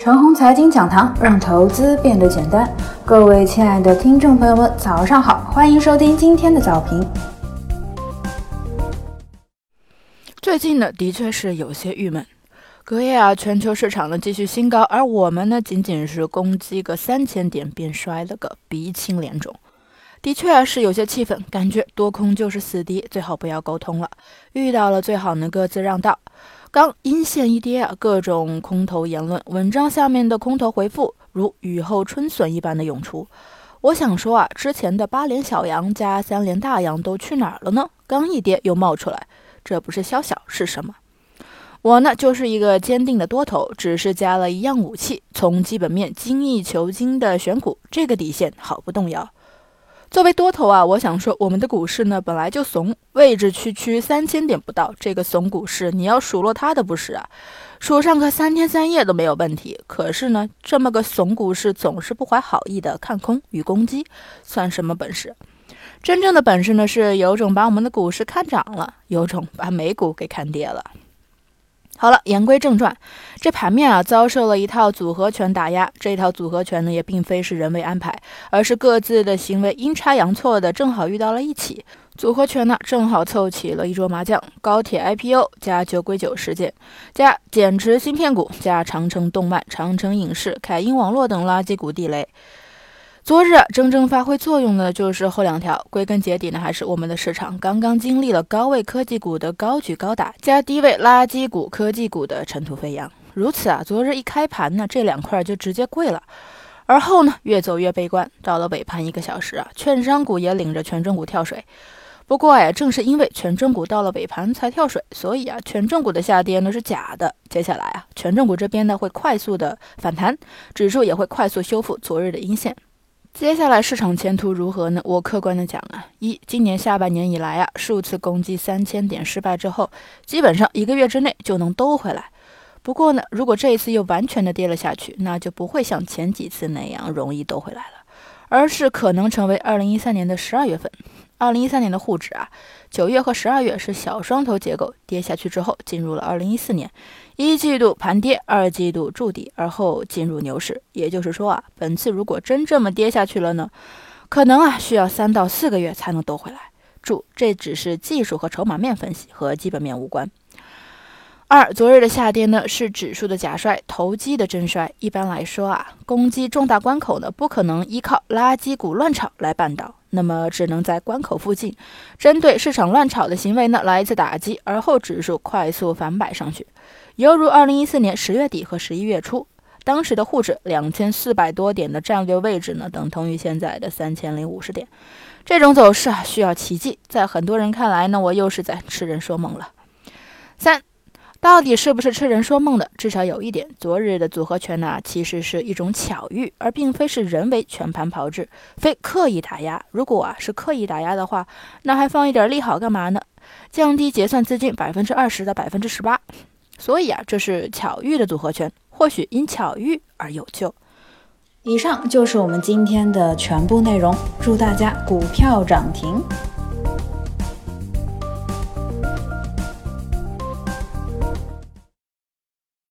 陈红财经讲堂，让投资变得简单。各位亲爱的听众朋友们，早上好，欢迎收听今天的早评。最近呢，的确是有些郁闷。隔夜啊，全球市场呢继续新高，而我们呢，仅仅是攻击个三千点，便摔了个鼻青脸肿。的确，是有些气愤，感觉多空就是死敌，最好不要沟通了。遇到了，最好能各自让道。刚阴线一跌啊，各种空头言论，文章下面的空头回复如雨后春笋一般的涌出。我想说啊，之前的八连小阳加三连大阳都去哪儿了呢？刚一跌又冒出来，这不是宵小是什么？我呢就是一个坚定的多头，只是加了一样武器，从基本面精益求精的选股，这个底线好不动摇。作为多头啊，我想说，我们的股市呢本来就怂，位置区区三千点不到，这个怂股市你要数落它的不是啊？数上个三天三夜都没有问题。可是呢，这么个怂股市总是不怀好意的看空与攻击，算什么本事？真正的本事呢，是有种把我们的股市看涨了，有种把美股给看跌了。好了，言归正传，这盘面啊遭受了一套组合拳打压。这套组合拳呢也并非是人为安排，而是各自的行为阴差阳错的正好遇到了一起。组合拳呢正好凑齐了一桌麻将：高铁 IPO 加酒鬼酒事件，加减持芯片股，加长城动漫、长城影视、凯英网络等垃圾股地雷。昨日真正发挥作用的，就是后两条。归根结底呢，还是我们的市场刚刚经历了高位科技股的高举高打，加低位垃圾股、科技股的尘土飞扬。如此啊，昨日一开盘呢，这两块就直接跪了。而后呢，越走越悲观，到了尾盘一个小时啊，券商股也领着权重股跳水。不过哎，正是因为权重股到了尾盘才跳水，所以啊，权重股的下跌呢是假的。接下来啊，权重股这边呢会快速的反弹，指数也会快速修复昨日的阴线。接下来市场前途如何呢？我客观的讲啊，一今年下半年以来啊，数次攻击三千点失败之后，基本上一个月之内就能兜回来。不过呢，如果这一次又完全的跌了下去，那就不会像前几次那样容易兜回来了，而是可能成为二零一三年的十二月份。二零一三年的沪指啊，九月和十二月是小双头结构跌下去之后，进入了二零一四年一季度盘跌，二季度筑底，而后进入牛市。也就是说啊，本次如果真这么跌下去了呢，可能啊需要三到四个月才能兜回来。注，这只是技术和筹码面分析，和基本面无关。二，昨日的下跌呢，是指数的假摔，投机的真摔。一般来说啊，攻击重大关口呢，不可能依靠垃圾股乱炒来扳倒。那么只能在关口附近，针对市场乱炒的行为呢，来一次打击，而后指数快速反摆上去，犹如二零一四年十月底和十一月初，当时的沪指两千四百多点的战略位置呢，等同于现在的三千零五十点。这种走势啊，需要奇迹，在很多人看来呢，我又是在痴人说梦了。三。到底是不是痴人说梦的？至少有一点，昨日的组合拳呢，其实是一种巧遇，而并非是人为全盘炮制，非刻意打压。如果啊是刻意打压的话，那还放一点利好干嘛呢？降低结算资金百分之二十到百分之十八。所以啊，这是巧遇的组合拳，或许因巧遇而有救。以上就是我们今天的全部内容，祝大家股票涨停。